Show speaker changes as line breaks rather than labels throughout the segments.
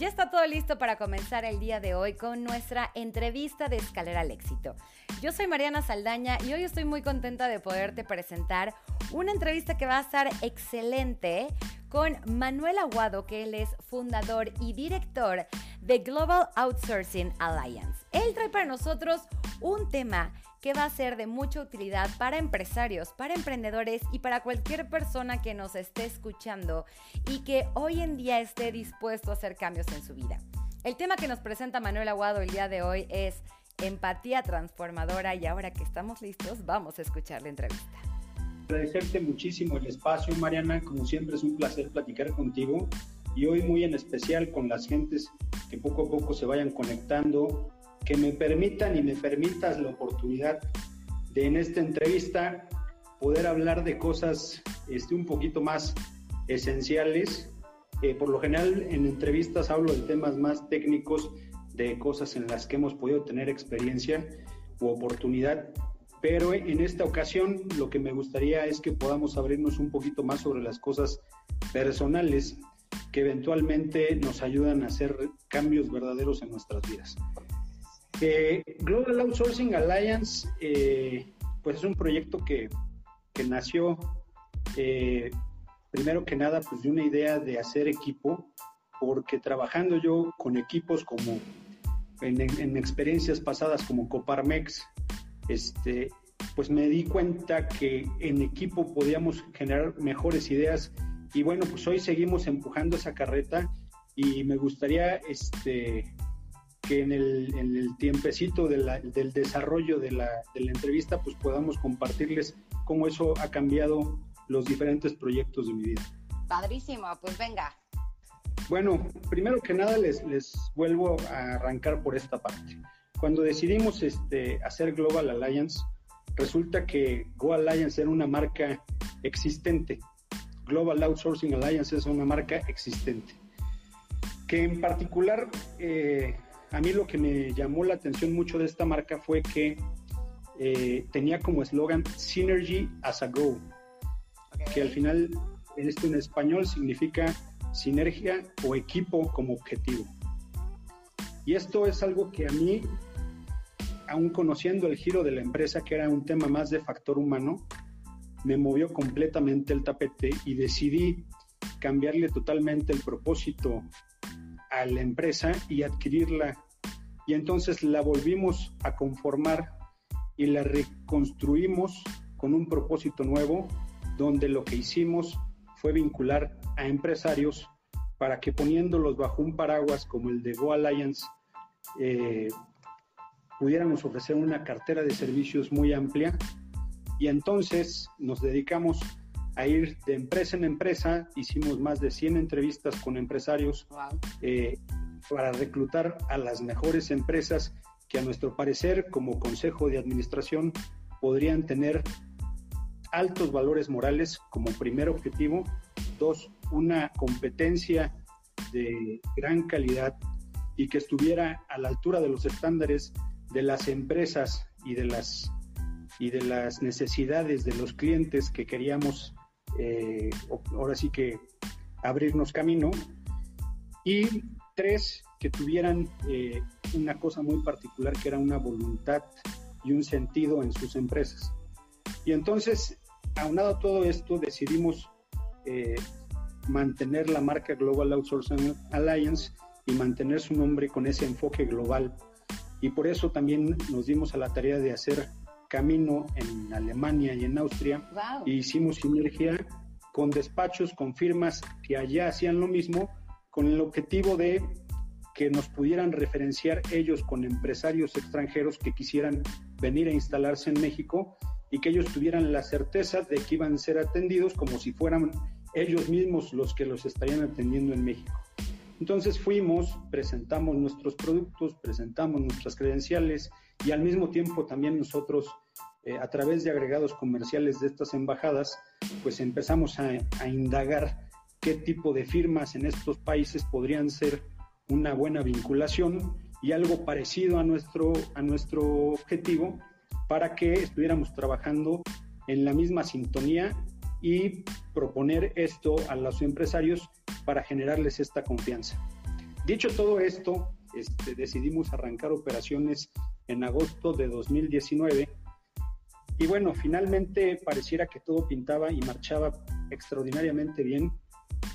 Ya está todo listo para comenzar el día de hoy con nuestra entrevista de Escalera al Éxito. Yo soy Mariana Saldaña y hoy estoy muy contenta de poderte presentar una entrevista que va a estar excelente con Manuel Aguado, que él es fundador y director de Global Outsourcing Alliance. Él trae para nosotros un tema que va a ser de mucha utilidad para empresarios, para emprendedores y para cualquier persona que nos esté escuchando y que hoy en día esté dispuesto a hacer cambios en su vida. El tema que nos presenta Manuel Aguado el día de hoy es empatía transformadora y ahora que estamos listos vamos a escuchar la entrevista.
Agradecerte muchísimo el espacio, Mariana. Como siempre es un placer platicar contigo y hoy muy en especial con las gentes que poco a poco se vayan conectando que me permitan y me permitas la oportunidad de en esta entrevista poder hablar de cosas este, un poquito más esenciales. Eh, por lo general en entrevistas hablo de temas más técnicos, de cosas en las que hemos podido tener experiencia u oportunidad, pero en esta ocasión lo que me gustaría es que podamos abrirnos un poquito más sobre las cosas personales que eventualmente nos ayudan a hacer cambios verdaderos en nuestras vidas. Global Outsourcing Alliance, eh, pues es un proyecto que, nació eh, primero que nada pues de una idea de hacer equipo, porque trabajando yo con equipos como en, experiencias pasadas como Coparmex, este, pues me di cuenta que en equipo podíamos generar mejores ideas. Y bueno, pues hoy seguimos empujando esa carreta y me gustaría este, que en el, en el tiempecito del desarrollo de la, de la entrevista pues podamos compartirles cómo eso ha cambiado los diferentes proyectos de mi vida.
Padrísimo, pues venga.
Bueno, primero que nada les, les vuelvo a arrancar por esta parte. Cuando decidimos este, hacer Global Alliance, resulta que Go Alliance era una marca existente. Global Outsourcing Alliance es una marca existente. Que en particular eh, a mí lo que me llamó la atención mucho de esta marca fue que eh, tenía como eslogan Synergy as a Go, que al final esto en español significa sinergia o equipo como objetivo. Y esto es algo que a mí, aún conociendo el giro de la empresa, que era un tema más de factor humano, me movió completamente el tapete y decidí cambiarle totalmente el propósito a la empresa y adquirirla. Y entonces la volvimos a conformar y la reconstruimos con un propósito nuevo, donde lo que hicimos fue vincular a empresarios para que poniéndolos bajo un paraguas como el de Go Alliance, eh, pudiéramos ofrecer una cartera de servicios muy amplia. Y entonces nos dedicamos a ir de empresa en empresa, hicimos más de 100 entrevistas con empresarios eh, para reclutar a las mejores empresas que a nuestro parecer como consejo de administración podrían tener altos valores morales como primer objetivo, dos, una competencia de gran calidad y que estuviera a la altura de los estándares de las empresas y de las y de las necesidades de los clientes que queríamos eh, ahora sí que abrirnos camino. Y tres, que tuvieran eh, una cosa muy particular que era una voluntad y un sentido en sus empresas. Y entonces, aunado a todo esto, decidimos eh, mantener la marca Global Outsourcing Alliance y mantener su nombre con ese enfoque global. Y por eso también nos dimos a la tarea de hacer camino en Alemania y en Austria y hicimos sinergia con despachos, con firmas que allá hacían lo mismo, con el objetivo de que nos pudieran referenciar ellos con empresarios extranjeros que quisieran venir a instalarse en México y que ellos tuvieran la certeza de que iban a ser atendidos como si fueran ellos mismos los que los estarían atendiendo en México. Entonces fuimos, presentamos nuestros productos, presentamos nuestras credenciales y al mismo tiempo también nosotros eh, a través de agregados comerciales de estas embajadas, pues empezamos a, indagar qué tipo de firmas en estos países podrían ser una buena vinculación y algo parecido a nuestro, a nuestro objetivo para que estuviéramos trabajando en la misma sintonía y proponer esto a los empresarios para generarles esta confianza. dicho todo esto, este, decidimos arrancar operaciones en agosto de 2019 y bueno, finalmente pareciera que todo pintaba y marchaba extraordinariamente bien,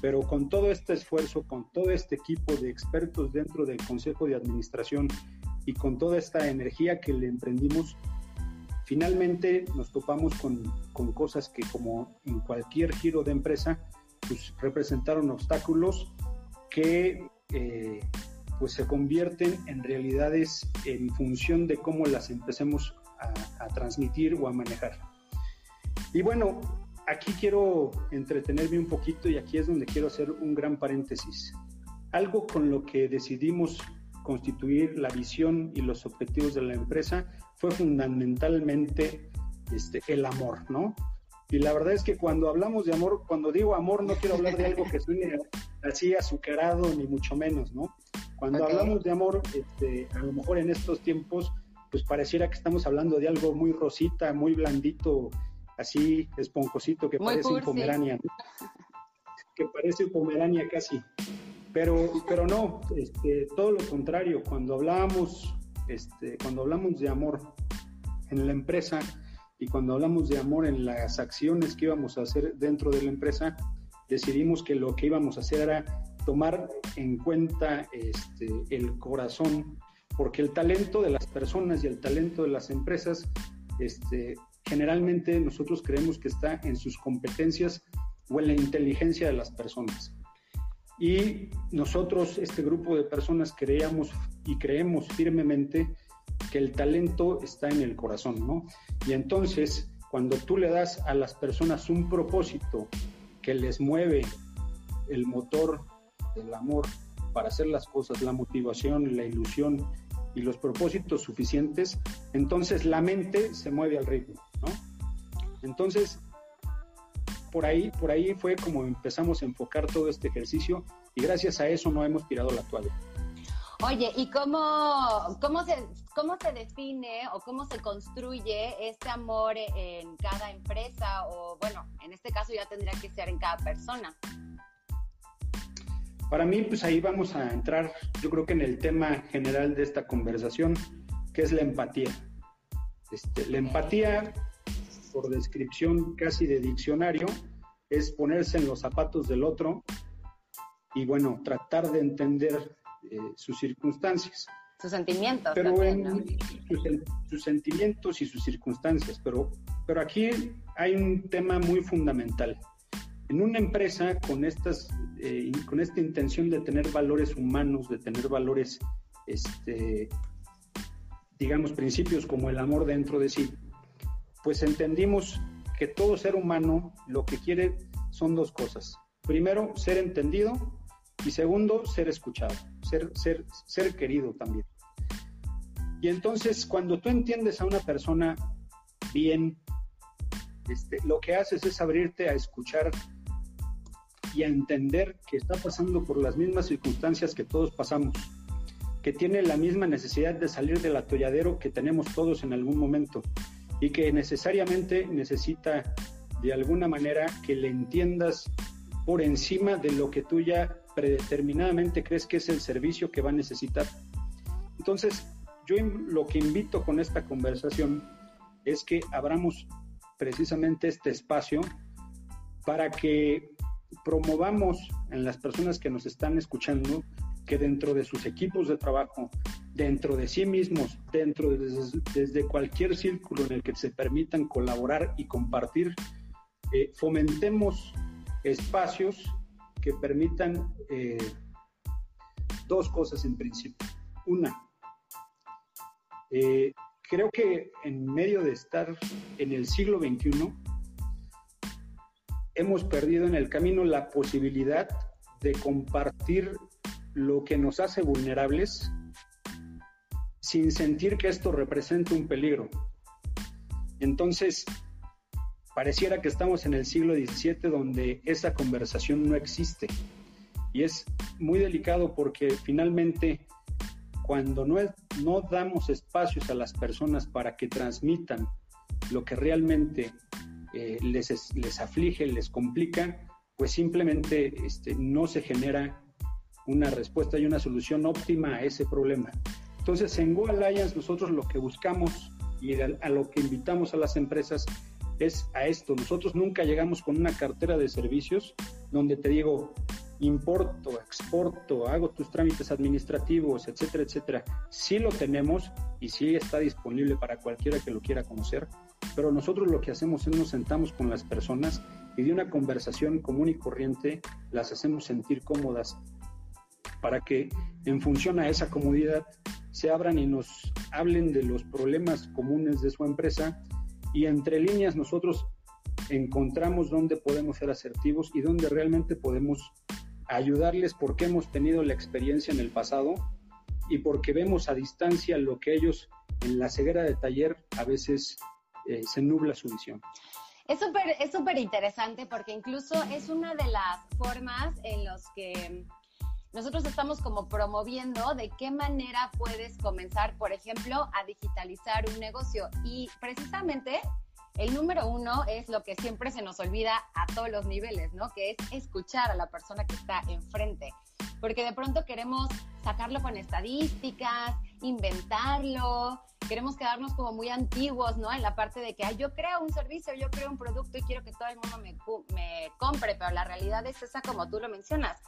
pero con todo este esfuerzo, con todo este equipo de expertos dentro del Consejo de Administración y con toda esta energía que le emprendimos, finalmente nos topamos con, con cosas que como en cualquier giro de empresa, pues representaron obstáculos que eh, pues se convierten en realidades en función de cómo las empecemos a, transmitir o a manejar. Y bueno, aquí quiero entretenerme un poquito y aquí es donde quiero hacer un gran paréntesis. Algo con lo que decidimos constituir la visión y los objetivos de la empresa fue fundamentalmente este, el amor, ¿no? Y la verdad es que cuando hablamos de amor, cuando digo amor, no quiero hablar de algo que suene así azucarado, ni mucho menos, ¿no? Cuando hablamos de amor, este, a lo mejor en estos tiempos, pues pareciera que estamos hablando de algo muy rosita, muy blandito, así esponjosito, que parece un pomerania, que parece un pomerania casi. Pero, pero no, este, todo lo contrario, cuando hablamos, este, cuando hablamos de amor en la empresa y cuando hablamos de amor en las acciones que íbamos a hacer dentro de la empresa, decidimos que lo que íbamos a hacer era tomar en cuenta este, el corazón, porque el talento de las personas y el talento de las empresas, este, generalmente nosotros creemos que está en sus competencias o en la inteligencia de las personas. Y nosotros, este grupo de personas, creíamos y creemos firmemente que el talento está en el corazón, ¿no? Y entonces, cuando tú le das a las personas un propósito que les mueve el motor del amor para hacer las cosas, la motivación, la ilusión y los propósitos suficientes, entonces la mente se mueve al ritmo, ¿no? Entonces, por ahí, por ahí fue como empezamos a enfocar todo este ejercicio y gracias a eso no hemos tirado la toalla.
Oye, ¿y cómo, cómo, se, cómo se define o cómo se construye este amor en cada empresa o, bueno, en este caso ya tendría que ser en cada persona?
Para mí, pues ahí vamos a entrar, yo creo que en el tema general de esta conversación, que es la empatía. Este, la empatía, por descripción casi de diccionario, es ponerse en los zapatos del otro y, bueno, tratar de entender eh, sus circunstancias.
Sus sentimientos.
Pero sus, sentimientos y sus circunstancias. Pero, pero aquí hay un tema muy fundamental. En una empresa con, estas, eh, con esta intención de tener valores humanos, de tener valores, este, digamos, principios como el amor dentro de sí, pues entendimos que todo ser humano lo que quiere son dos cosas. Primero, ser entendido y segundo, ser escuchado, ser, ser, ser querido también. Y entonces, cuando tú entiendes a una persona bien, este, lo que haces es abrirte a escuchar y a entender que está pasando por las mismas circunstancias que todos pasamos, que tiene la misma necesidad de salir del atolladero que tenemos todos en algún momento y que necesariamente necesita de alguna manera que le entiendas por encima de lo que tú ya predeterminadamente crees que es el servicio que va a necesitar. Entonces, yo lo que invito con esta conversación es que abramos precisamente este espacio para que promovamos en las personas que nos están escuchando que dentro de sus equipos de trabajo, dentro de sí mismos, dentro de desde, cualquier círculo en el que se permitan colaborar y compartir, eh, fomentemos espacios que permitan eh, dos cosas en principio. Una, eh, creo que en medio de estar en el siglo XXI, hemos perdido en el camino la posibilidad de compartir lo que nos hace vulnerables sin sentir que esto representa un peligro. Entonces, pareciera que estamos en el siglo XVII donde esa conversación no existe. Y es muy delicado porque finalmente cuando no, no damos espacios a las personas para que transmitan lo que realmente eh, les, les aflige, les complica, pues simplemente este, no se genera una respuesta y una solución óptima a ese problema. Entonces, en Go Alliance nosotros lo que buscamos y a lo que invitamos a las empresas es a esto. Nosotros nunca llegamos con una cartera de servicios donde te digo, importo, exporto, hago tus trámites administrativos, etcétera, etcétera. Sí lo tenemos y sí está disponible para cualquiera que lo quiera conocer, pero nosotros lo que hacemos es nos sentamos con las personas y de una conversación común y corriente las hacemos sentir cómodas para que en función a esa comodidad se abran y nos hablen de los problemas comunes de su empresa y entre líneas nosotros encontramos dónde podemos ser asertivos y dónde realmente podemos ayudarles porque hemos tenido la experiencia en el pasado y porque vemos a distancia lo que ellos en la ceguera de taller a veces eh, se nubla su visión.
Es súper es súper interesante porque incluso es una de las formas en los que nosotros estamos como promoviendo de qué manera puedes comenzar, por ejemplo, a digitalizar un negocio. Y precisamente el número uno es lo que siempre se nos olvida a todos los niveles, ¿no? Que es escuchar a la persona que está enfrente. Porque de pronto queremos sacarlo con estadísticas, inventarlo, queremos quedarnos como muy antiguos, ¿no? En la parte de que Ay, yo creo un servicio, yo creo un producto y quiero que todo el mundo me, me compre, pero la realidad es esa como tú lo mencionas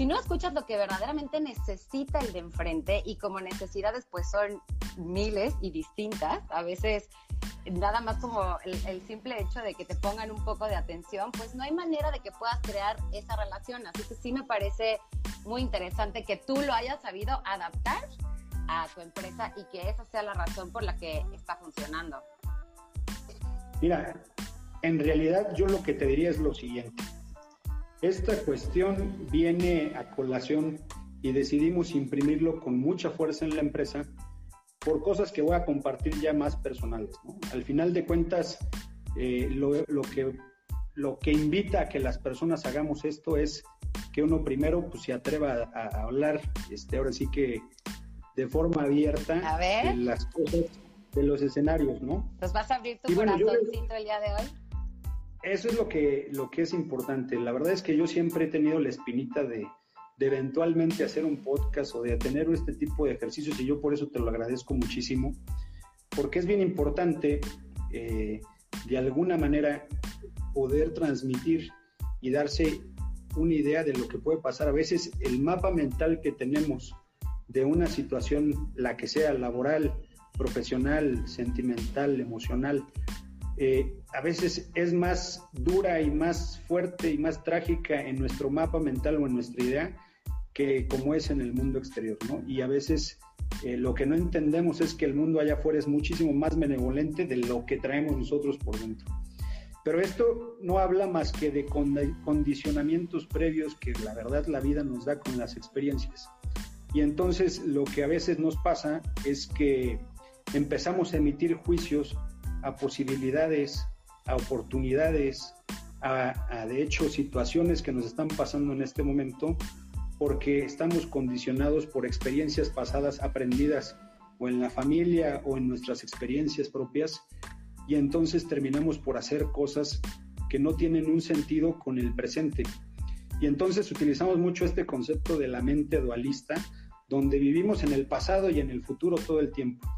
si no escuchas lo que verdaderamente necesita el de enfrente y como necesidades pues son miles y distintas, a veces nada más como el, simple hecho de que te pongan un poco de atención, pues no hay manera de que puedas crear esa relación. Así que sí me parece muy interesante que tú lo hayas sabido adaptar a tu empresa y que esa sea la razón por la que está funcionando.
Mira, en realidad yo lo que te diría es lo siguiente esta cuestión viene a colación y decidimos imprimirlo con mucha fuerza en la empresa por cosas que voy a compartir ya más personales. Al final de cuentas, eh, lo, que, lo que invita a que las personas hagamos esto es que uno primero pues, se atreva a, hablar, este, ahora sí que de forma abierta de las cosas, de los escenarios, ¿no?
¿Nos vas a abrir tu corazoncito el día de hoy?
Eso es lo que, lo que es importante. La verdad es que yo siempre he tenido la espinita de, eventualmente hacer un podcast o de tener este tipo de ejercicios y yo por eso te lo agradezco muchísimo, porque es bien importante eh, de alguna manera poder transmitir y darse una idea de lo que puede pasar. A veces el mapa mental que tenemos de una situación, la que sea laboral, profesional, sentimental, emocional, eh, a veces es más dura y más fuerte y más trágica en nuestro mapa mental o en nuestra idea que como es en el mundo exterior, ¿no? Y a veces eh, lo que no entendemos es que el mundo allá afuera es muchísimo más benevolente de lo que traemos nosotros por dentro. Pero esto no habla más que de condicionamientos previos que la verdad la vida nos da con las experiencias. Y entonces lo que a veces nos pasa es que empezamos a emitir juicios a posibilidades, a oportunidades, a, de hecho situaciones que nos están pasando en este momento porque estamos condicionados por experiencias pasadas aprendidas o en la familia o en nuestras experiencias propias y entonces terminamos por hacer cosas que no tienen un sentido con el presente. Y entonces utilizamos mucho este concepto de la mente dualista, donde vivimos en el pasado y en el futuro todo el tiempo.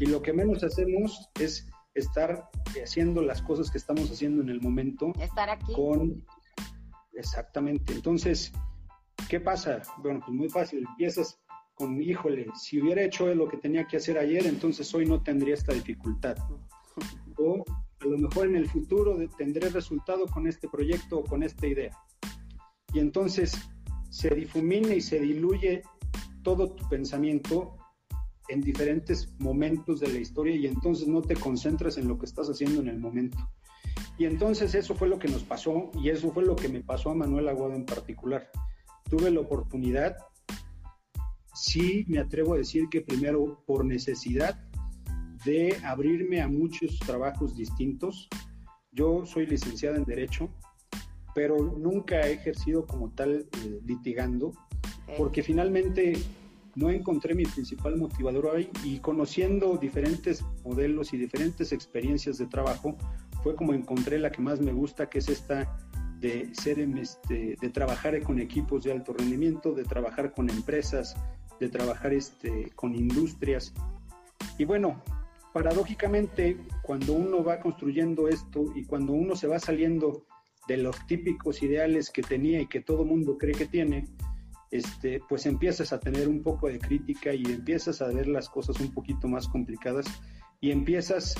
Y lo que menos hacemos es estar haciendo las cosas que estamos haciendo en el momento.
Estar aquí.
Con... Exactamente. Entonces, ¿qué pasa? Bueno, pues muy fácil. Empiezas con, híjole, si hubiera hecho lo que tenía que hacer ayer, entonces hoy no tendría esta dificultad. O a lo mejor en el futuro tendré resultado con este proyecto o con esta idea. Y entonces se difumina y se diluye todo tu pensamiento en diferentes momentos de la historia y entonces no te concentras en lo que estás haciendo en el momento. Y entonces eso fue lo que nos pasó y eso fue lo que me pasó a Manuel Aguado en particular. Tuve la oportunidad, sí me atrevo a decir que primero por necesidad de abrirme a muchos trabajos distintos. Yo soy licenciada en Derecho, pero nunca he ejercido como tal eh, litigando, porque finalmente no encontré mi principal motivador ahí y conociendo diferentes modelos y diferentes experiencias de trabajo fue como encontré la que más me gusta, que es esta de ser este, de trabajar con equipos de alto rendimiento, de trabajar con empresas, de trabajar este, con industrias. Y bueno, paradójicamente, cuando uno va construyendo esto y cuando uno se va saliendo de los típicos ideales que tenía y que todo mundo cree que tiene, este, pues empiezas a tener un poco de crítica y empiezas a ver las cosas un poquito más complicadas y empiezas,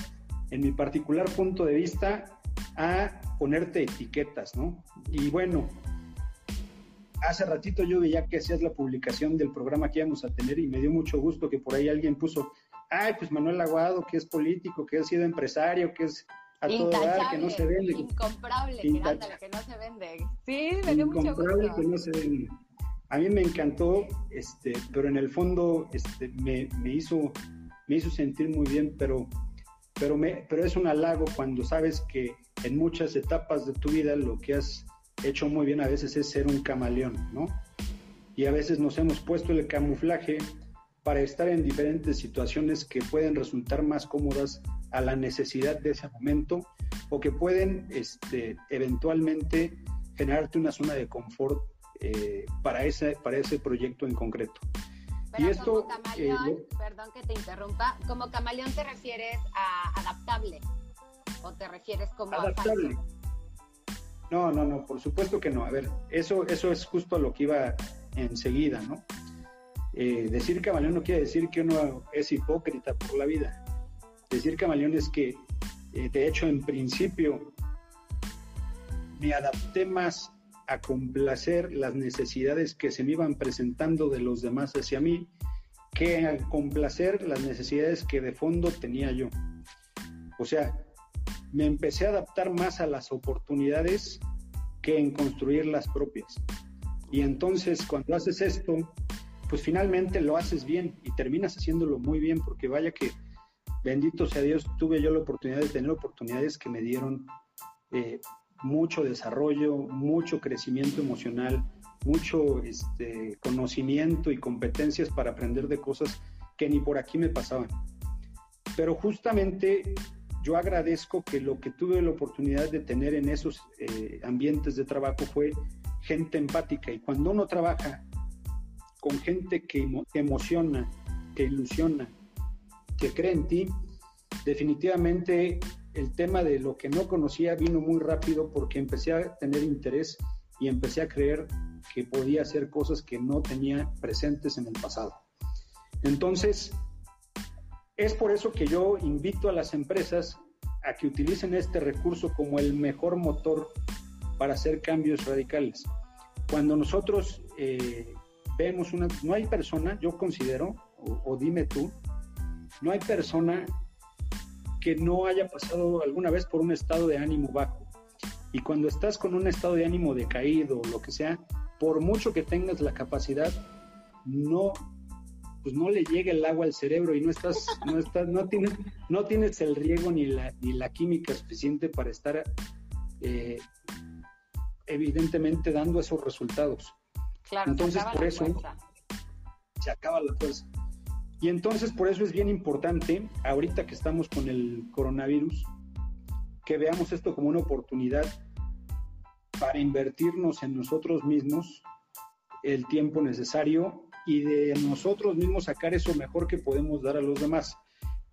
en mi particular punto de vista, a ponerte etiquetas, ¿no? Y bueno, hace ratito yo veía que hacías la publicación del programa que íbamos a tener y me dio mucho gusto que por ahí alguien puso, ay, pues Manuel Aguado, que es político, que ha sido empresario, que es
a todo dar, que no se vende. Incomprable, que, que no se vende. Sí, me dio mucho gusto.
que no se vende. A mí me encantó, este, pero en el fondo este, me, me, hizo, me hizo sentir muy bien, pero, pero, me, pero es un halago cuando sabes que en muchas etapas de tu vida lo que has hecho muy bien a veces es ser un camaleón, ¿no? Y a veces nos hemos puesto el camuflaje para estar en diferentes situaciones que pueden resultar más cómodas a la necesidad de ese momento o que pueden este, eventualmente generarte una zona de confort eh, para, ese, para ese proyecto en concreto.
Y esto, como camaleón, eh, perdón que te interrumpa, como camaleón te refieres a adaptable o te refieres como adaptable.
no, no, no, por supuesto que no. A ver, eso, eso es justo a lo que iba enseguida, ¿no? Eh, decir camaleón no quiere decir que uno es hipócrita por la vida. Decir camaleón es que, de hecho, en principio, me adapté más a complacer las necesidades que se me iban presentando de los demás hacia mí que a complacer las necesidades que de fondo tenía yo. O sea, me empecé a adaptar más a las oportunidades que en construir las propias. Y entonces cuando haces esto, pues finalmente lo haces bien y terminas haciéndolo muy bien, porque vaya que, bendito sea Dios, tuve yo la oportunidad de tener oportunidades que me dieron eh, mucho desarrollo, mucho crecimiento emocional, mucho este, conocimiento y competencias para aprender de cosas que ni por aquí me pasaban. Pero justamente yo agradezco que lo que tuve la oportunidad de tener en esos eh, ambientes de trabajo fue gente empática. Y cuando uno trabaja con gente que emociona, que ilusiona, que cree en ti, definitivamente el tema de lo que no conocía vino muy rápido porque empecé a tener interés y empecé a creer que podía hacer cosas que no tenía presentes en el pasado. Entonces, es por eso que yo invito a las empresas a que utilicen este recurso como el mejor motor para hacer cambios radicales. Cuando nosotros eh, vemos una, no hay persona, yo considero, o dime tú, no hay persona que no haya pasado alguna vez por un estado de ánimo bajo. Y cuando estás con un estado de ánimo decaído o lo que sea, por mucho que tengas la capacidad, no pues no le llega el agua al cerebro y no estás, no estás, no tienes, no tienes el riego ni la, ni la química suficiente para estar eh, evidentemente dando esos resultados.
Claro, Entonces, por eso
se acaba la fuerza. Y entonces por eso es bien importante, ahorita que estamos con el coronavirus, que veamos esto como una oportunidad para invertirnos en nosotros mismos el tiempo necesario y de nosotros mismos sacar eso mejor que podemos dar a los demás.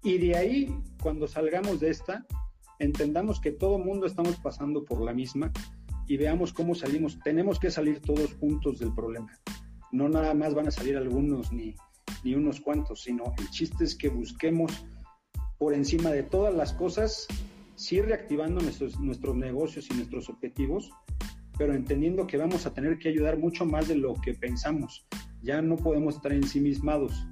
Y de ahí, cuando salgamos de esta, entendamos que todo mundo estamos pasando por la misma y veamos cómo salimos. Tenemos que salir todos juntos del problema. No nada más van a salir algunos ni, ni unos cuantos, sino el chiste es que busquemos por encima de todas las cosas, sí reactivando nuestros, negocios y nuestros objetivos, pero entendiendo que vamos a tener que ayudar mucho más de lo que pensamos. Ya no podemos estar ensimismados.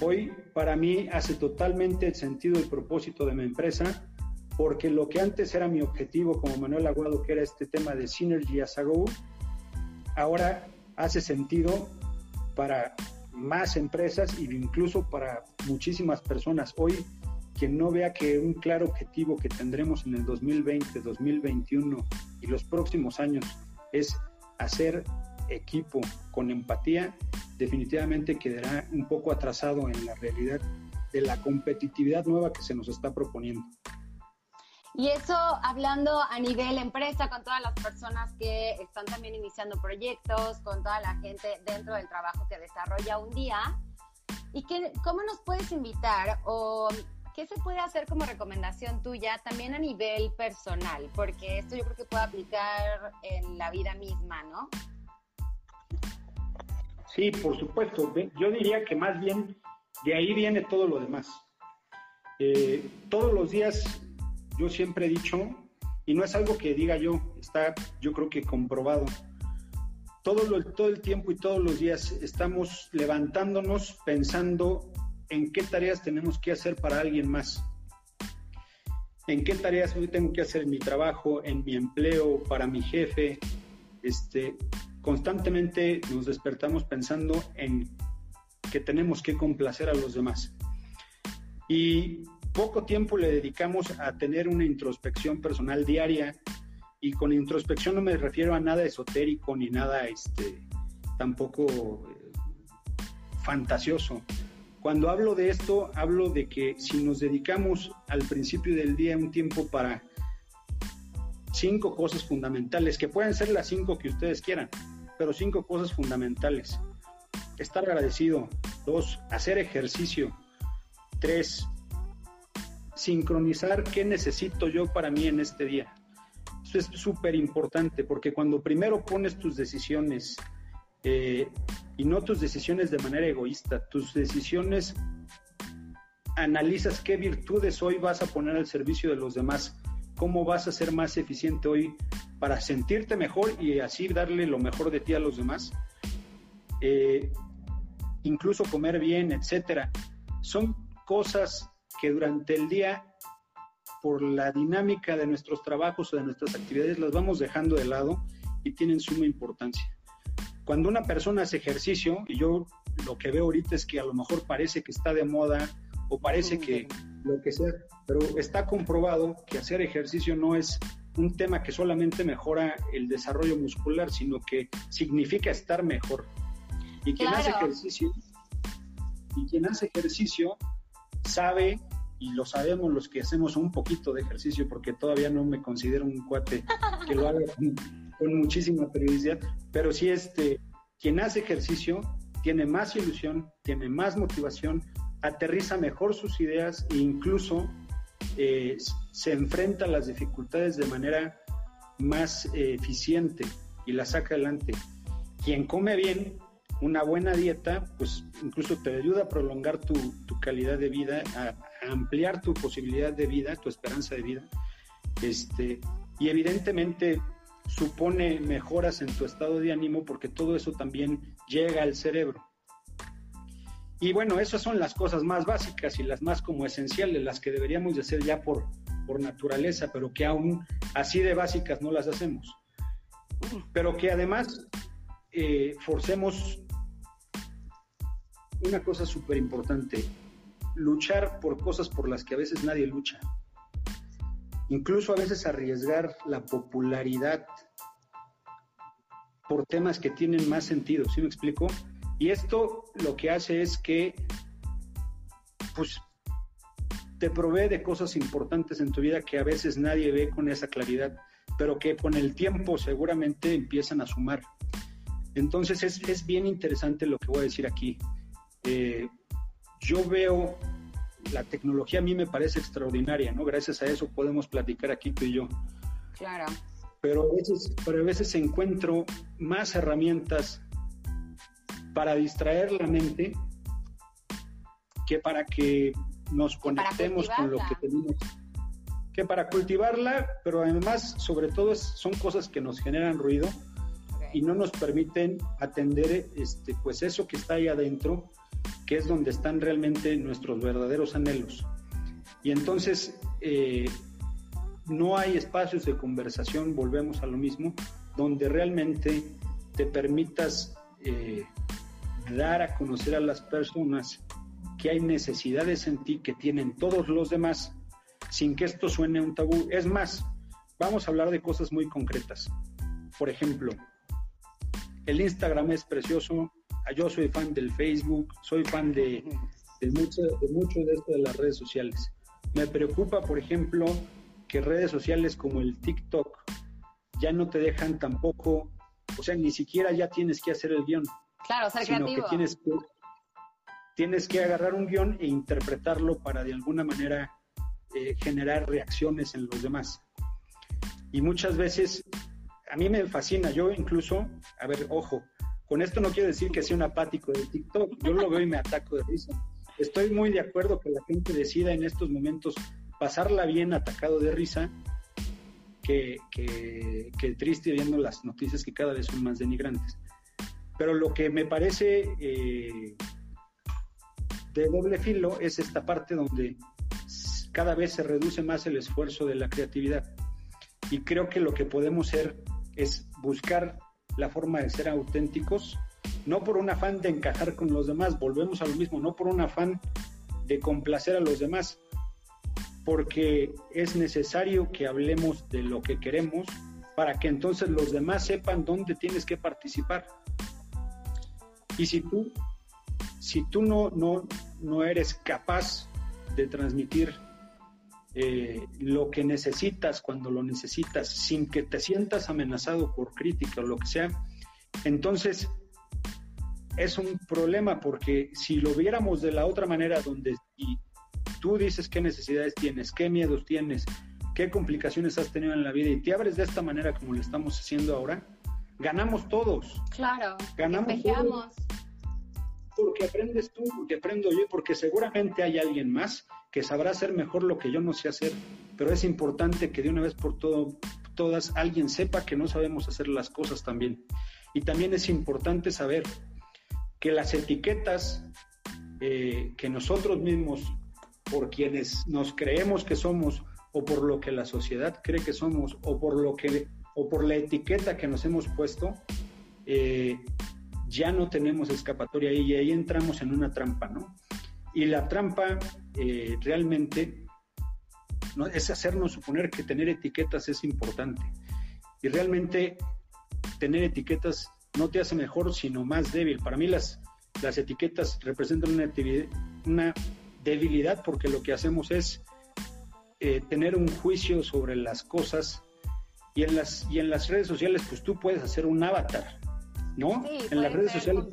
Hoy, para mí, hace totalmente sentido el propósito de mi empresa, porque lo que antes era mi objetivo como Manuel Aguado, que era este tema de Synergy a Go, ahora hace sentido para más empresas e incluso para muchísimas personas. Hoy, quien no vea que un claro objetivo que tendremos en el 2020, 2021 y los próximos años es hacer equipo con empatía, definitivamente quedará un poco atrasado en la realidad de la competitividad nueva que se nos está proponiendo.
Y eso hablando a nivel empresa, con todas las personas que están también iniciando proyectos, con toda la gente dentro del trabajo que desarrolla un día. ¿Y qué, cómo nos puedes invitar o qué se puede hacer como recomendación tuya también a nivel personal? Porque esto yo creo que puede aplicar en la vida misma, ¿no?
Sí, por supuesto. Yo diría que más bien de ahí viene todo lo demás. Eh, todos los días yo siempre he dicho, y no es algo que diga yo, está yo creo que comprobado, todo, todo el tiempo y todos los días estamos levantándonos pensando en qué tareas tenemos que hacer para alguien más. En qué tareas tengo que hacer en mi trabajo, en mi empleo, para mi jefe. Este, constantemente nos despertamos pensando en que tenemos que complacer a los demás. Y poco tiempo le dedicamos a tener una introspección personal diaria y con introspección no me refiero a nada esotérico ni nada este tampoco eh, fantasioso. Cuando hablo de esto, hablo de que si nos dedicamos al principio del día un tiempo para cinco cosas fundamentales, que pueden ser las cinco que ustedes quieran, pero cinco cosas fundamentales. Estar agradecido. Dos, hacer ejercicio. Tres, sincronizar qué necesito yo para mí en este día. Eso es súper importante porque cuando primero pones tus decisiones eh, y no tus decisiones de manera egoísta, tus decisiones analizas qué virtudes hoy vas a poner al servicio de los demás, cómo vas a ser más eficiente hoy para sentirte mejor y así darle lo mejor de ti a los demás. Eh, incluso comer bien, etcétera. Son cosas que durante el día, por la dinámica de nuestros trabajos o de nuestras actividades, las vamos dejando de lado y tienen suma importancia. Cuando una persona hace ejercicio, y yo lo que veo ahorita es que a lo mejor parece que está de moda o parece que lo que sea, pero está comprobado que hacer ejercicio no es un tema que solamente mejora el desarrollo muscular, sino que significa estar mejor. Y quien hace ejercicio, y quien hace ejercicio sabe, y lo sabemos los que hacemos un poquito de ejercicio, porque todavía no me considero un cuate que lo haga con, muchísima periodicidad, pero sí este, quien hace ejercicio tiene más ilusión, tiene más motivación, aterriza mejor sus ideas e incluso eh, se enfrenta a las dificultades de manera más eh, eficiente y la saca adelante. Quien come bien una buena dieta, pues incluso te ayuda a prolongar tu, calidad de vida, a, ampliar tu posibilidad de vida, tu esperanza de vida. Este, y evidentemente supone mejoras en tu estado de ánimo porque todo eso también llega al cerebro. Y bueno, esas son las cosas más básicas y las más como esenciales, las que deberíamos de hacer ya por, por naturaleza, pero que aún así de básicas no las hacemos. Pero que además eh, forcemos una cosa súper importante, luchar por cosas por las que a veces nadie lucha. Incluso a veces arriesgar la popularidad por temas que tienen más sentido, ¿sí me explico? Y esto lo que hace es que, pues, te provee de cosas importantes en tu vida que a veces nadie ve con esa claridad, pero que con el tiempo seguramente empiezan a sumar. Entonces es, es bien interesante lo que voy a decir aquí. Eh, yo veo la tecnología a mí me parece extraordinaria, ¿no? Gracias a eso podemos platicar aquí tú y yo.
Claro.
Pero a veces, pero a veces encuentro más herramientas para distraer la mente que para que nos conectemos con lo que tenemos. Que para cultivarla, pero además, sobre todo, son cosas que nos generan ruido y no nos permiten atender este, pues eso que está ahí adentro que es donde están realmente nuestros verdaderos anhelos. Y entonces eh, no hay espacios de conversación, volvemos a lo mismo, donde realmente te permitas eh, dar a conocer a las personas que hay necesidades en ti que tienen todos los demás, sin que esto suene un tabú. Es más, vamos a hablar de cosas muy concretas. Por ejemplo, el Instagram es precioso, yo soy fan del Facebook, soy fan de, de mucho, de mucho de esto de las redes sociales. Me preocupa, por ejemplo, que redes sociales como el TikTok ya no te dejan tampoco, o sea, ni siquiera ya tienes que hacer el guion.
Claro, ser sino
que tienes que tienes que agarrar un guion e interpretarlo para de alguna manera eh, generar reacciones en los demás. Y muchas veces, a mí me fascina, yo incluso, a ver, ojo, con esto no quiero decir que sea un apático de TikTok, yo lo veo y me ataco de risa. Estoy muy de acuerdo que la gente decida en estos momentos pasarla bien atacado de risa que, triste viendo las noticias que cada vez son más denigrantes. Pero lo que me parece eh, de doble filo es esta parte donde cada vez se reduce más el esfuerzo de la creatividad. Y creo que lo que podemos hacer es buscar la forma de ser auténticos, no por un afán de encajar con los demás, volvemos a lo mismo, no por un afán de complacer a los demás, porque es necesario que hablemos de lo que queremos para que entonces los demás sepan dónde tienes que participar. Y si tú si tú no, no, no eres capaz de transmitir eh, lo que necesitas cuando lo necesitas, sin que te sientas amenazado por crítica o lo que sea, entonces es un problema porque si lo viéramos de la otra manera donde y tú dices qué necesidades tienes, qué miedos tienes, qué complicaciones has tenido en la vida y te abres de esta manera como lo estamos haciendo ahora, ganamos todos.
Claro,
ganamos todos porque aprendes tú, porque aprendo yo, porque seguramente hay alguien más que sabrá hacer mejor lo que yo no sé hacer, pero es importante que de una vez por todo, todas alguien sepa que no sabemos hacer las cosas también. Y también es importante saber que las etiquetas eh, que nosotros mismos, por quienes nos creemos que somos, o por lo que la sociedad cree que somos, o por lo que, o por la etiqueta que nos hemos puesto, eh, ya no tenemos escapatoria y ahí entramos en una trampa, ¿no? Y la trampa eh, realmente es hacernos suponer que tener etiquetas es importante. Y realmente tener etiquetas no te hace mejor, sino más débil. Para mí las, las etiquetas representan una, una debilidad porque lo que hacemos es eh, tener un juicio sobre las cosas y en las, y en las redes sociales pues tú puedes hacer un avatar, ¿no?
en las redes sociales.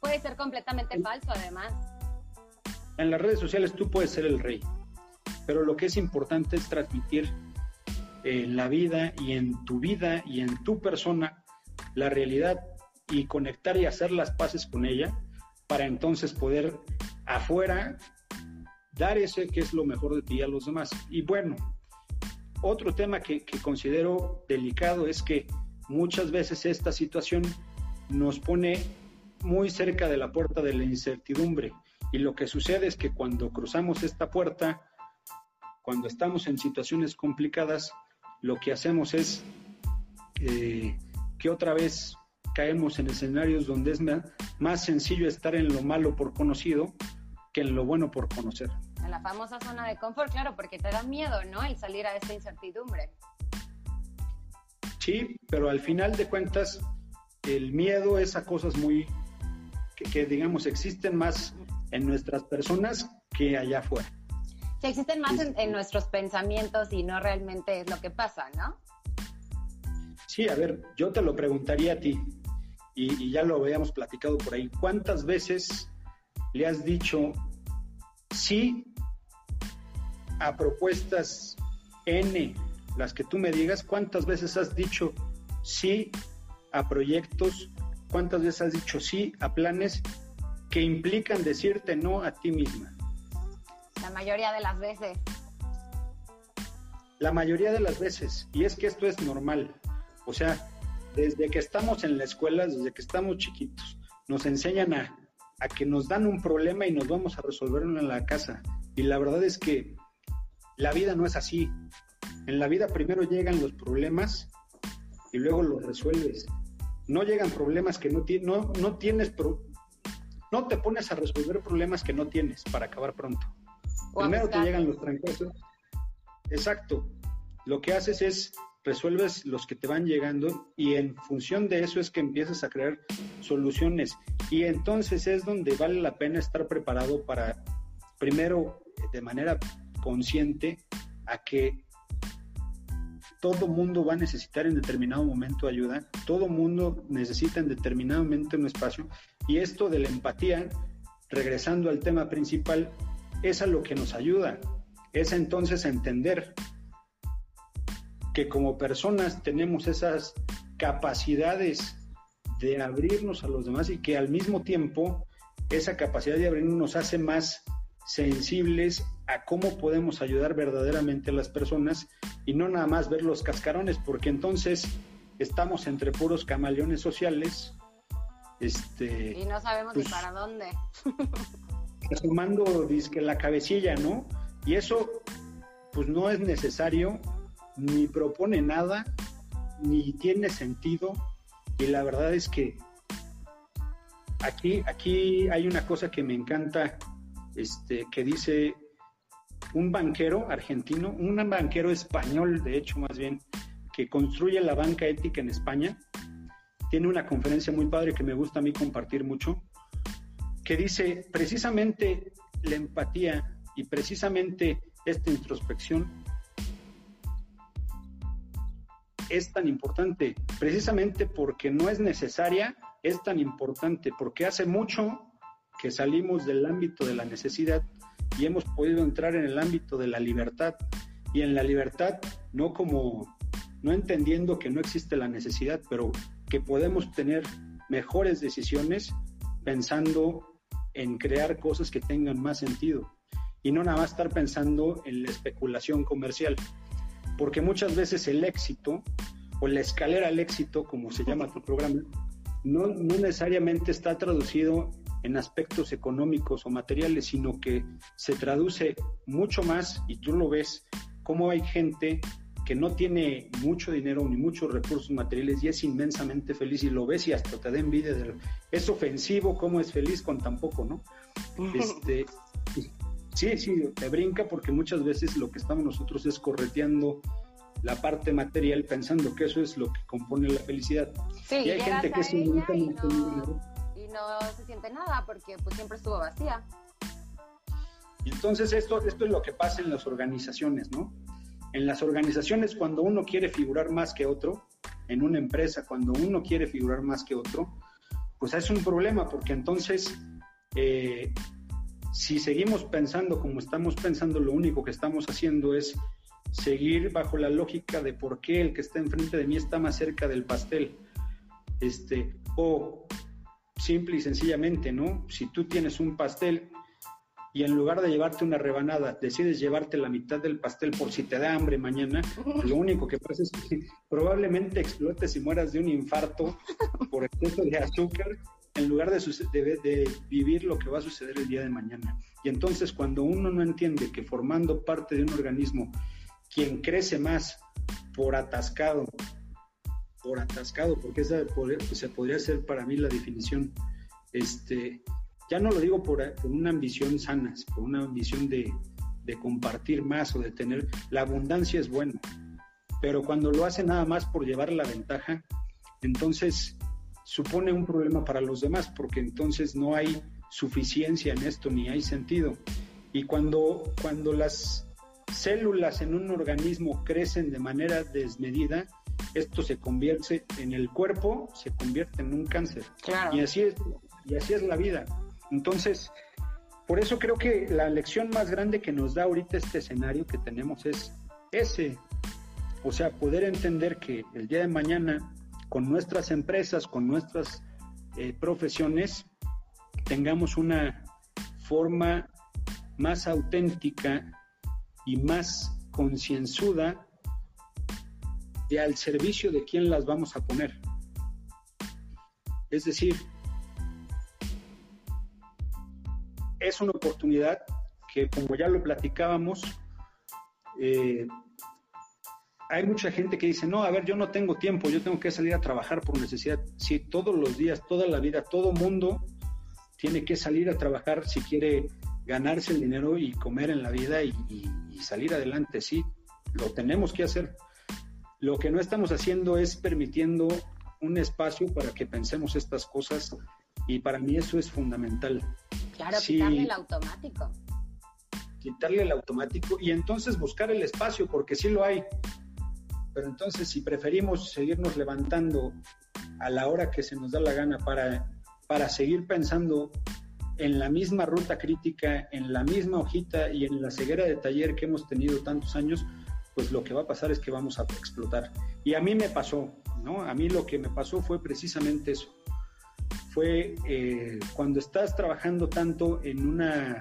Puede ser completamente falso, además.
En las redes sociales tú puedes ser el rey, pero lo que es importante es transmitir en la vida y en tu vida y en tu persona la realidad y conectar y hacer las paces con ella para entonces poder afuera dar ese que es lo mejor de ti a los demás. Y bueno, otro tema que considero delicado es que muchas veces esta situación nos pone muy cerca de la puerta de la incertidumbre y lo que sucede es que cuando cruzamos esta puerta, cuando estamos en situaciones complicadas, lo que hacemos es eh, que otra vez caemos en escenarios donde es más sencillo estar en lo malo por conocido que en lo bueno por conocer.
En la famosa zona de confort, claro, porque te da miedo, ¿no? El salir a esta incertidumbre.
Sí, pero al final de cuentas, el miedo es a cosas muy, que, digamos, existen más en nuestras personas que allá afuera.
Sí, existen más en, nuestros pensamientos y no realmente es lo que pasa, ¿no?
Sí, a ver, yo te lo preguntaría a ti, y, y ya lo habíamos platicado por ahí, ¿cuántas veces le has dicho sí a propuestas N las que tú me digas, ¿cuántas veces has dicho sí a proyectos? ¿Cuántas veces has dicho sí a planes que implican decirte no a ti misma?
La mayoría de las veces.
La mayoría de las veces. Y es que esto es normal. O sea, desde que estamos en la escuela, desde que estamos chiquitos, nos enseñan a, a que nos dan un problema y nos vamos a resolverlo en la casa. Y la verdad es que la vida no es así. En la vida primero llegan los problemas y luego los resuelves. No llegan problemas que no, no, no tienes, no te pones a resolver problemas que no tienes para acabar pronto. primero te llegan los trancazos. Exacto. Lo que haces es resuelves los que te van llegando y en función de eso es que empiezas a crear soluciones y entonces es donde vale la pena estar preparado para primero de manera consciente a que todo mundo va a necesitar en determinado momento ayuda, todo mundo necesita en determinado momento un espacio y esto de la empatía, regresando al tema principal, es a lo que nos ayuda, es entonces entender que como personas tenemos esas capacidades de abrirnos a los demás y que al mismo tiempo esa capacidad de abrirnos nos hace más sensibles a cómo podemos ayudar verdaderamente a las personas y no nada más ver los cascarones, porque entonces estamos entre puros camaleones sociales. Este,
y no sabemos ni pues, para dónde.
Asomando disque la cabecilla, ¿no? Y eso, pues no es necesario, ni propone nada, ni tiene sentido. Y la verdad es que aquí, aquí hay una cosa que me encanta, este, que dice un banquero argentino, un banquero español, de hecho, más bien, que construye la banca ética en España. Tiene una conferencia muy padre que me gusta a mí compartir mucho, que dice precisamente la empatía y precisamente esta introspección es tan importante, precisamente porque no es necesaria, es tan importante, porque hace mucho que salimos del ámbito de la necesidad y hemos podido entrar en el ámbito de la libertad. Y en la libertad no como no entendiendo que no existe la necesidad, pero que podemos tener mejores decisiones pensando en crear cosas que tengan más sentido. Y no nada más estar pensando en la especulación comercial, porque muchas veces el éxito o la escalera al éxito, como se llama tu programa, no, no necesariamente está traducido en aspectos económicos o materiales, sino que se traduce mucho más, y tú lo ves, cómo hay gente que no tiene mucho dinero ni muchos recursos materiales y es inmensamente feliz y lo ves y hasta te da envidia. De Es ofensivo cómo es feliz con tan poco, ¿no? Este, sí, sí, te brinca porque muchas veces lo que estamos nosotros es correteando la parte material pensando que eso es lo que compone la felicidad.
Sí, y hay gente que es inmensamente no se siente nada porque pues siempre estuvo vacía.
Entonces esto, esto es lo que pasa en las organizaciones, ¿no? En las organizaciones cuando uno quiere figurar más que otro, en una empresa cuando uno quiere figurar más que otro, pues es un problema porque entonces eh, si seguimos pensando como estamos pensando, lo único que estamos haciendo es seguir bajo la lógica de por qué el que está enfrente de mí está más cerca del pastel. Este, o simple y sencillamente, ¿no? Si tú tienes un pastel y en lugar de llevarte una rebanada, decides llevarte la mitad del pastel por si te da hambre mañana, lo único que pasa es que probablemente explotes y mueras de un infarto por exceso de azúcar en lugar de, de, vivir lo que va a suceder el día de mañana. Y entonces cuando uno no entiende que formando parte de un organismo, quien crece más por atascado por atascado, porque esa se podría ser para mí la definición. Este, ya no lo digo por, una ambición sana, por una ambición de, de, compartir más o de tener. La abundancia es buena, pero cuando lo hace nada más por llevar la ventaja, entonces supone un problema para los demás, porque entonces no hay suficiencia en esto ni hay sentido. Y cuando, cuando las células en un organismo crecen de manera desmedida, esto se convierte en el cuerpo, se convierte en un cáncer. Y así es, y así es la vida. Entonces, por eso creo que la lección más grande que nos da ahorita este escenario que tenemos es ese. O sea, poder entender que el día de mañana, con nuestras empresas, con nuestras eh, profesiones, tengamos una forma más auténtica y más concienzuda de al servicio de quién las vamos a poner. Es decir, es una oportunidad que, como ya lo platicábamos, eh, hay mucha gente que dice, no, a ver, yo no tengo tiempo, yo tengo que salir a trabajar por necesidad. Sí, todos los días, toda la vida, todo mundo tiene que salir a trabajar si quiere ganarse el dinero y comer en la vida y salir adelante. Sí, lo tenemos que hacer. Lo que no estamos haciendo es permitiendo un espacio para que pensemos estas cosas y para mí eso es fundamental.
Claro, quitarle el automático.
quitarle el automático y entonces buscar el espacio, porque sí lo hay. Pero entonces si preferimos seguirnos levantando a la hora que se nos da la gana para, para seguir pensando en la misma ruta crítica, en la misma hojita y en la ceguera de taller que hemos tenido tantos años, pues lo que va a pasar es que vamos a explotar. Y a mí me pasó, ¿no? A mí lo que me pasó fue precisamente eso. Fue eh, cuando estás trabajando tanto en una,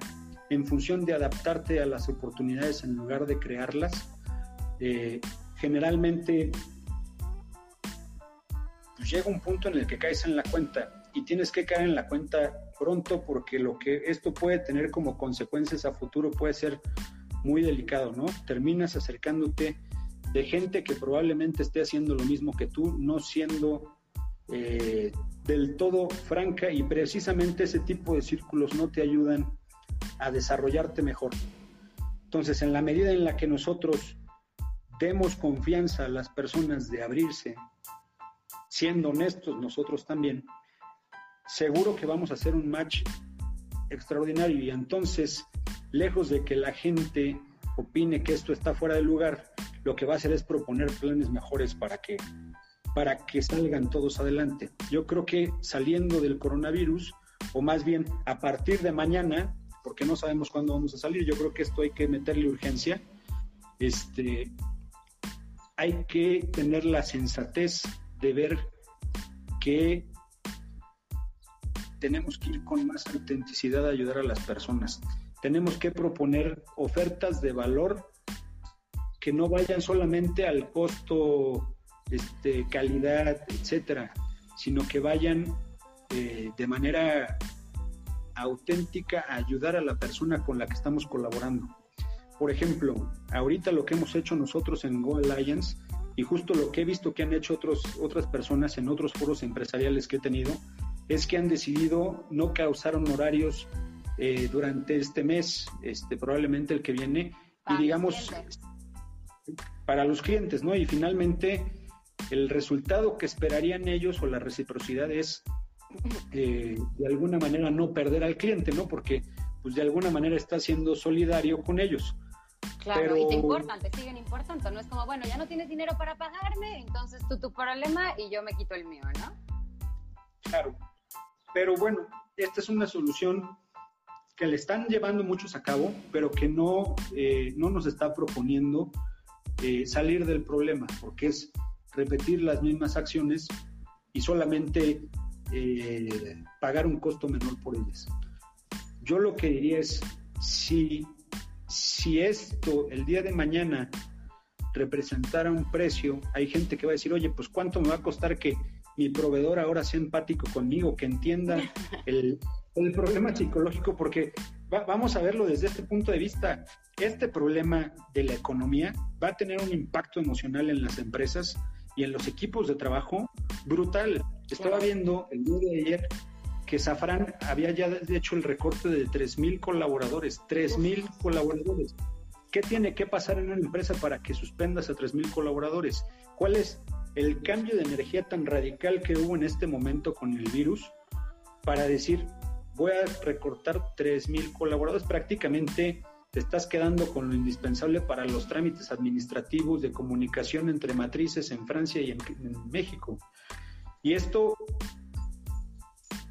en función de adaptarte a las oportunidades en lugar de crearlas, eh, generalmente pues llega un punto en el que caes en la cuenta y tienes que caer en la cuenta pronto porque lo que esto puede tener como consecuencias a futuro puede ser muy delicado, ¿no? Terminas acercándote de gente que probablemente esté haciendo lo mismo que tú, no siendo eh, del todo franca y precisamente ese tipo de círculos no te ayudan a desarrollarte mejor. Entonces, en la medida en la que nosotros demos confianza a las personas de abrirse, siendo honestos nosotros también, seguro que vamos a hacer un match extraordinario y entonces, lejos de que la gente opine que esto está fuera de lugar, lo que va a hacer es proponer planes mejores para que para que salgan todos adelante. Yo creo que saliendo del coronavirus, o más bien a partir de mañana, porque no sabemos cuándo vamos a salir, yo creo que esto hay que meterle urgencia. Este, hay que tener la sensatez de ver que tenemos que ir con más autenticidad a ayudar a las personas. Tenemos que proponer ofertas de valor que no vayan solamente al costo, este, calidad, etcétera, sino que vayan eh, de manera auténtica a ayudar a la persona con la que estamos colaborando. Por ejemplo, ahorita lo que hemos hecho nosotros en Go Alliance y justo lo que he visto que han hecho otros, otras personas en otros foros empresariales que he tenido es que han decidido no causar honorarios eh, durante este mes, este, probablemente el que viene, y digamos, para los clientes, ¿no? Y finalmente, el resultado que esperarían ellos o la reciprocidad es, eh, de alguna manera, no perder al cliente, ¿no? Porque, pues, de alguna manera está siendo solidario con ellos.
Claro, y te importan, te siguen importando. No es como, bueno, ya no tienes dinero para pagarme, entonces tú tu problema y yo me quito el mío, ¿no?
Claro. Pero bueno, esta es una solución que le están llevando muchos a cabo, pero que no, eh, no nos está proponiendo eh, salir del problema, porque es repetir las mismas acciones y solamente eh, pagar un costo menor por ellas. Yo lo que diría es, si, si esto el día de mañana representara un precio, hay gente que va a decir, oye, pues cuánto me va a costar que mi proveedor ahora sea empático conmigo, que entienda el, problema psicológico, porque vamos a verlo desde este punto de vista. Este problema de la economía va a tener un impacto emocional en las empresas y en los equipos de trabajo brutal. Estaba viendo el día de ayer que Safran había ya hecho el recorte de 3.000 colaboradores, 3.000 colaboradores. ¿Qué tiene que pasar en una empresa para que suspendas a 3.000 colaboradores? ¿Cuál es el cambio de energía tan radical que hubo en este momento con el virus para decir, voy a recortar 3.000 colaboradores, prácticamente te estás quedando con lo indispensable para los trámites administrativos de comunicación entre matrices en Francia y en, en México. Y esto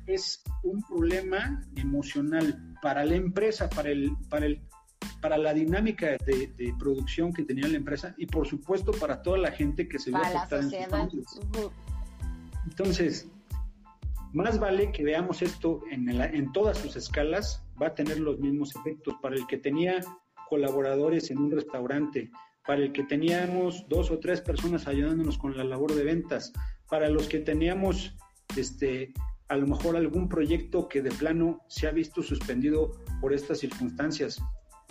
es un problema emocional para la empresa, para el, para el para la dinámica de, producción que tenía la empresa y por supuesto para toda la gente que se ve afectada en sus Entonces, más vale que veamos esto en, en todas sus escalas, va a tener los mismos efectos. Para el que tenía colaboradores en un restaurante, para el que teníamos dos o tres personas ayudándonos con la labor de ventas, para los que teníamos este a lo mejor algún proyecto que de plano se ha visto suspendido por estas circunstancias.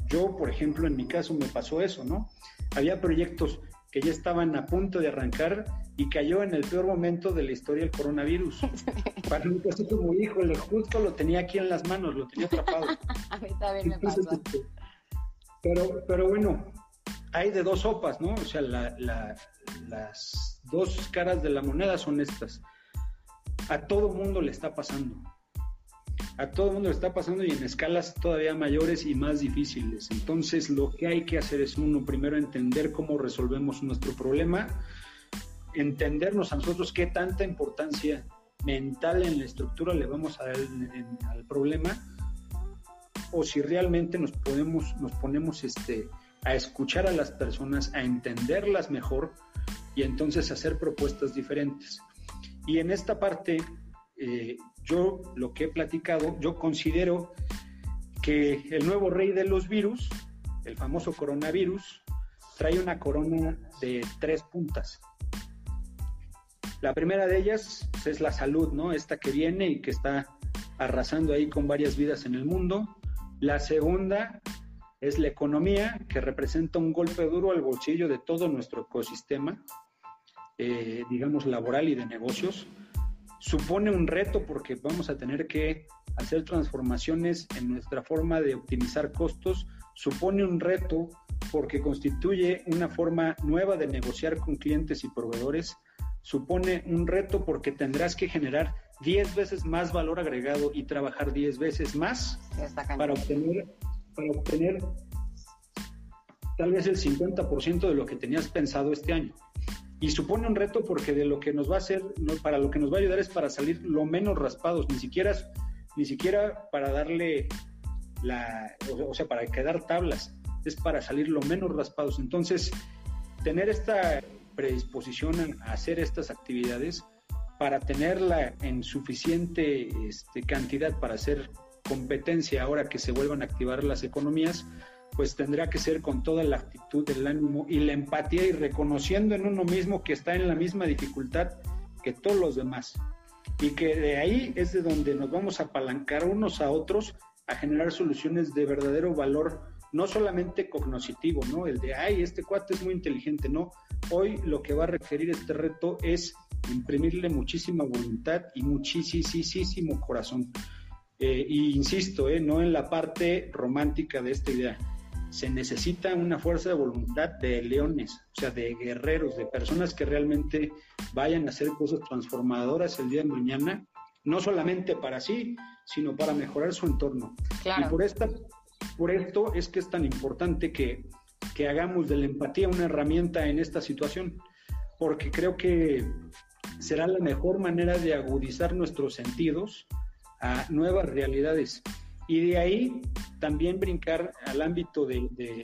Yo, por ejemplo, en mi caso me pasó eso, ¿no? Había proyectos que ya estaban a punto de arrancar y cayó en el peor momento de la historia el coronavirus. Para mí, así como, híjole, justo lo tenía aquí en las manos, lo tenía atrapado.
a mí también me pasó.
Este, pero, pero bueno, hay de dos sopas, ¿no? O sea, las dos caras de la moneda son estas. A todo mundo le está pasando. A todo el mundo le está pasando y en escalas todavía mayores y más difíciles. Entonces, lo que hay que hacer es uno, primero entender cómo resolvemos nuestro problema, entendernos a nosotros qué tanta importancia mental en la estructura le vamos a dar al problema o si realmente nos podemos nos ponemos este a escuchar a las personas, a entenderlas mejor y entonces hacer propuestas diferentes. Y en esta parte, eh, yo lo que he platicado, yo considero que el nuevo rey de los virus, el famoso coronavirus, trae una corona de tres puntas. La primera de ellas es la salud, ¿no? Esta que viene y que está arrasando ahí con varias vidas en el mundo. La segunda es la economía, que representa un golpe duro al bolsillo de todo nuestro ecosistema, eh, digamos, laboral y de negocios. Supone un reto porque vamos a tener que hacer transformaciones en nuestra forma de optimizar costos. Supone un reto porque constituye una forma nueva de negociar con clientes y proveedores. Supone un reto porque tendrás que generar 10 veces más valor agregado y trabajar 10 veces más para obtener para obtener tal vez el 50% de lo que tenías pensado este año. Y supone un reto porque de lo que nos va a hacer, para lo que nos va a ayudar es para salir lo menos raspados, ni siquiera, ni siquiera para darle la, o sea, para quedar tablas, es para salir lo menos raspados. Entonces, tener esta predisposición a hacer estas actividades, para tenerla en suficiente este, cantidad para hacer competencia ahora que se vuelvan a activar las economías, pues tendrá que ser con toda la actitud, el ánimo y la empatía y reconociendo en uno mismo que está en la misma dificultad que todos los demás. Y que de ahí es de donde nos vamos a apalancar unos a otros a generar soluciones de verdadero valor, no solamente cognoscitivo, ¿no? El de, ay, este cuate es muy inteligente, no. Hoy lo que va a requerir este reto es imprimirle muchísima voluntad y muchísimo corazón. Eh, y insisto, eh, no en la parte romántica de esta idea. Se necesita una fuerza de voluntad de leones, o sea, de guerreros, de personas que realmente vayan a hacer cosas transformadoras el día de mañana, no solamente para sí, sino para mejorar su entorno. Y por, esta, por esto es que es tan importante que, que hagamos de la empatía una herramienta en esta situación, porque creo que será la mejor manera de agudizar nuestros sentidos a nuevas realidades. Y de ahí también brincar al ámbito de,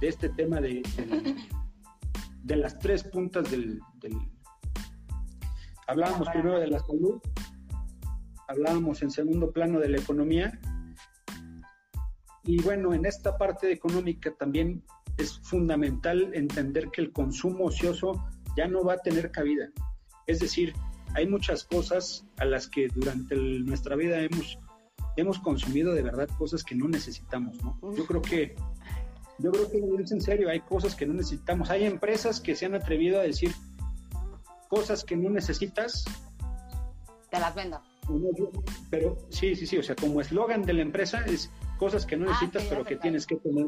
este tema de, de, las tres puntas del... Hablábamos primero de la salud, hablábamos en segundo plano de la economía. Y bueno, en esta parte económica también es fundamental entender que el consumo ocioso ya no va a tener cabida. Es decir, hay muchas cosas a las que durante nuestra vida hemos, hemos consumido de verdad cosas que no necesitamos, ¿no? Yo creo que, yo creo que es en serio, hay cosas que no necesitamos. Hay empresas que se han atrevido a decir cosas que no necesitas.
Te las vendo.
Pero sí, sí, sí, o sea, como eslogan de la empresa es cosas que no ah, necesitas, pero que tienes que tener.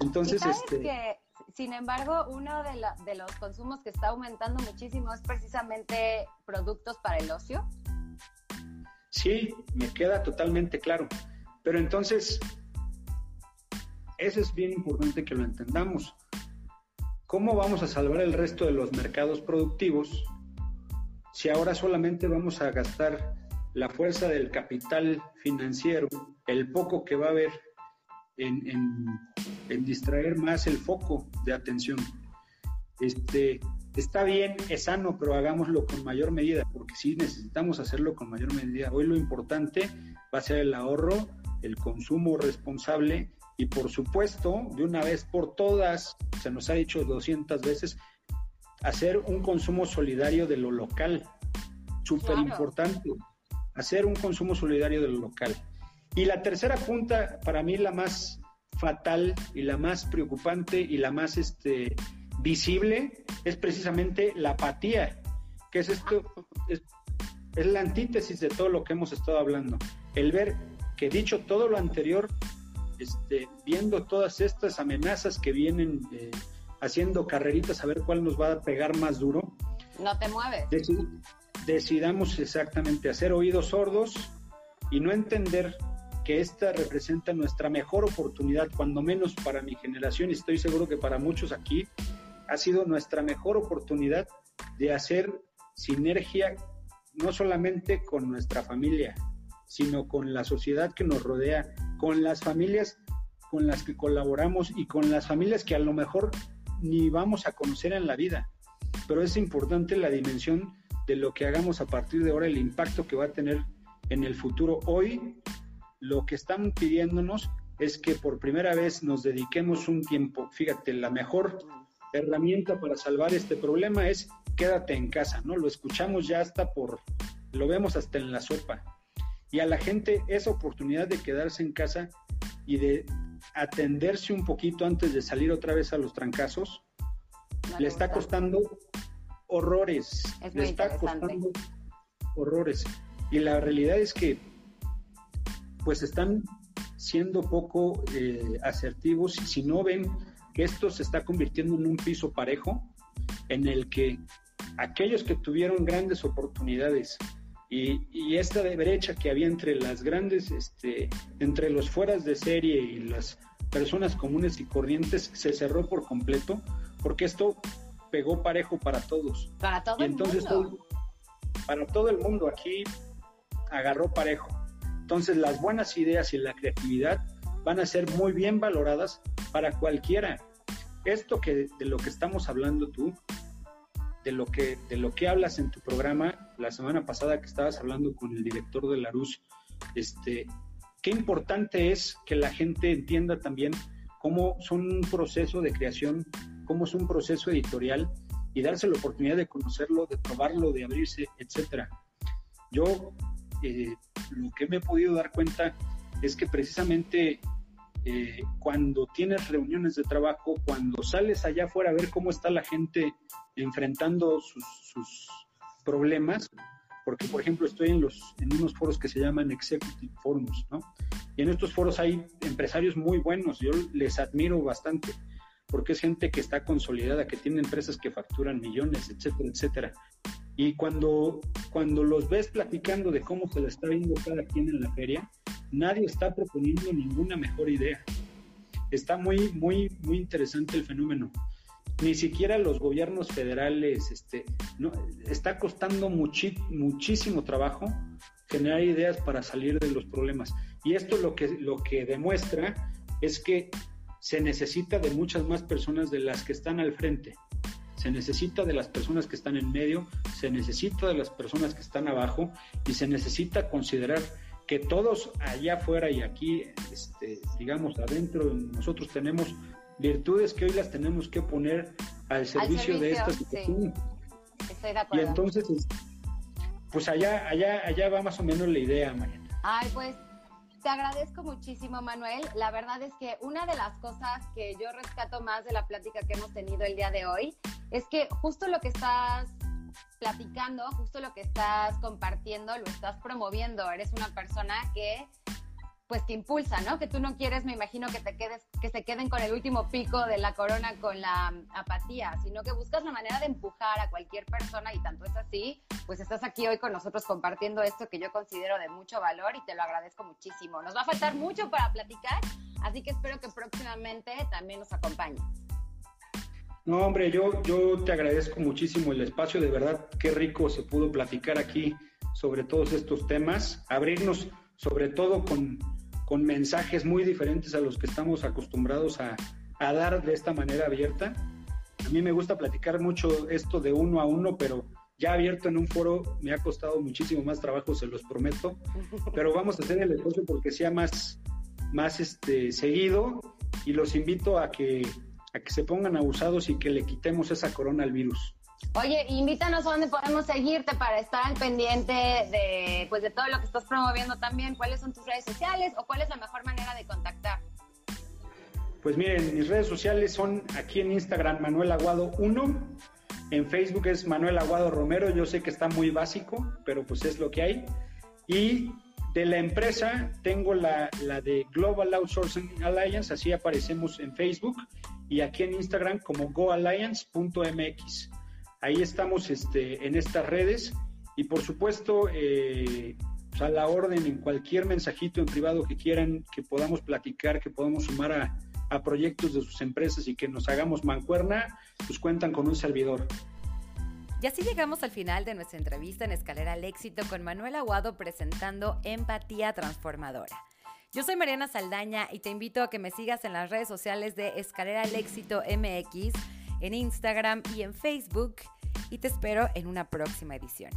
Entonces, este...
Sin embargo, uno de, los consumos que está aumentando muchísimo es precisamente productos para el ocio.
Sí, me queda totalmente claro. Pero entonces, eso es bien importante que lo entendamos. ¿Cómo vamos a salvar el resto de los mercados productivos si ahora solamente vamos a gastar la fuerza del capital financiero, el poco que va a haber en, distraer más el foco de atención. Este, está bien, es sano, pero hagámoslo con mayor medida, porque sí necesitamos hacerlo con mayor medida. Hoy lo importante va a ser el ahorro, el consumo responsable y por supuesto, de una vez por todas, se nos ha dicho 200 veces, hacer un consumo solidario de lo local. Súper importante. Hacer un consumo solidario de lo local. Y la tercera punta, para mí la más fatal y la más preocupante y la más este, visible, es precisamente la apatía, que es esto, es, la antítesis de todo lo que hemos estado hablando. El ver que dicho todo lo anterior, este, viendo todas estas amenazas que vienen eh, haciendo carreritas a ver cuál nos va a pegar más duro.
No te mueves.
decidamos exactamente hacer oídos sordos, y no entender que esta representa nuestra mejor oportunidad, cuando menos para mi generación, y estoy seguro que para muchos aquí, ha sido nuestra mejor oportunidad de hacer sinergia no solamente con nuestra familia, sino con la sociedad que nos rodea, con las familias con las que colaboramos y con las familias que a lo mejor ni vamos a conocer en la vida. Pero es importante la dimensión de lo que hagamos a partir de ahora, el impacto que va a tener en el futuro. Hoy lo que están pidiéndonos es que por primera vez nos dediquemos un tiempo. Fíjate, la mejor herramienta para salvar este problema es quédate en casa, ¿no? Lo escuchamos ya hasta por, lo vemos hasta en la sopa. Y a la gente esa oportunidad de quedarse en casa y de atenderse un poquito antes de salir otra vez a los trancazos, le está costando horrores. le está costando horrores. Y la realidad es que pues están siendo poco eh, asertivos y si no ven que esto se está convirtiendo en un piso parejo en el que aquellos que tuvieron grandes oportunidades y, esta brecha que había entre las grandes, este, entre los fueras de serie y las personas comunes y corrientes se cerró por completo porque esto pegó parejo para todos.
Para todo entonces, el mundo.
para todo el mundo aquí agarró parejo. Entonces las buenas ideas y la creatividad van a ser muy bien valoradas para cualquiera. Esto que de lo que estamos hablando tú, de lo que de lo que hablas en tu programa la semana pasada que estabas hablando con el director de la Luz, este, qué importante es que la gente entienda también cómo son un proceso de creación, cómo es un proceso editorial y darse la oportunidad de conocerlo, de probarlo, de abrirse, etcétera. Yo eh, lo que me he podido dar cuenta es que precisamente eh, cuando tienes reuniones de trabajo, cuando sales allá afuera a ver cómo está la gente enfrentando sus, problemas, porque por ejemplo estoy en, los, en unos foros que se llaman Executive Forums, ¿no? Y en estos foros hay empresarios muy buenos, yo les admiro bastante, porque es gente que está consolidada, que tiene empresas que facturan millones, etcétera, etcétera. Y cuando, cuando los ves platicando de cómo se le está viendo cada quien en la feria, nadie está proponiendo ninguna mejor idea. Está muy, muy, muy interesante el fenómeno. Ni siquiera los gobiernos federales, este, no, está costando muchísimo trabajo generar ideas para salir de los problemas. Y esto lo que, lo que demuestra es que se necesita de muchas más personas de las que están al frente se necesita de las personas que están en medio, se necesita de las personas que están abajo y se necesita considerar que todos allá afuera y aquí, este, digamos, adentro, nosotros tenemos virtudes que hoy las tenemos que poner al servicio, de esta situación.
Estoy de acuerdo.
Y entonces, pues allá, allá, allá va más o menos la idea, Mariana.
Ay, pues te agradezco muchísimo, Manuel. La verdad es que una de las cosas que yo rescato más de la plática que hemos tenido el día de hoy es que justo lo que estás platicando, justo lo que estás compartiendo, lo estás promoviendo. Eres una persona que pues te impulsa, ¿no? Que tú no quieres, me imagino, que te quedes, que se queden con el último pico de la corona con la apatía, sino que buscas la manera de empujar a cualquier persona y tanto es así, pues estás aquí hoy con nosotros compartiendo esto que yo considero de mucho valor y te lo agradezco muchísimo. Nos va a faltar mucho para platicar, así que espero que próximamente también nos acompañes.
No, hombre, yo, yo te agradezco muchísimo el espacio, de verdad, qué rico se pudo platicar aquí sobre todos estos temas, abrirnos sobre todo con con mensajes muy diferentes a los que estamos acostumbrados a, dar de esta manera abierta. A mí me gusta platicar mucho esto de uno a uno, pero ya abierto en un foro me ha costado muchísimo más trabajo, se los prometo, pero vamos a hacer el esfuerzo porque sea más, más este, seguido y los invito a que, a que se pongan abusados y que le quitemos esa corona al virus.
Oye, invítanos a dónde podemos seguirte para estar al pendiente de, pues, de todo lo que estás promoviendo también. ¿Cuáles son tus redes sociales o cuál es la mejor manera de contactar?
Pues miren, mis redes sociales son aquí en Instagram Manuel Aguado 1, en Facebook es Manuel Aguado Romero, yo sé que está muy básico, pero pues es lo que hay. Y de la empresa tengo la, la de Global Outsourcing Alliance, así aparecemos en Facebook y aquí en Instagram como goalliance.mx. Ahí estamos este, en estas redes y por supuesto, eh, a la orden en cualquier mensajito en privado que quieran, que podamos platicar, que podamos sumar a, a proyectos de sus empresas y que nos hagamos mancuerna, pues cuentan con un servidor.
Y así llegamos al final de nuestra entrevista en Escalera al Éxito con Manuel Aguado presentando Empatía Transformadora. Yo soy Mariana Saldaña y te invito a que me sigas en las redes sociales de Escalera al Éxito MX, en Instagram y en Facebook y te espero en una próxima edición.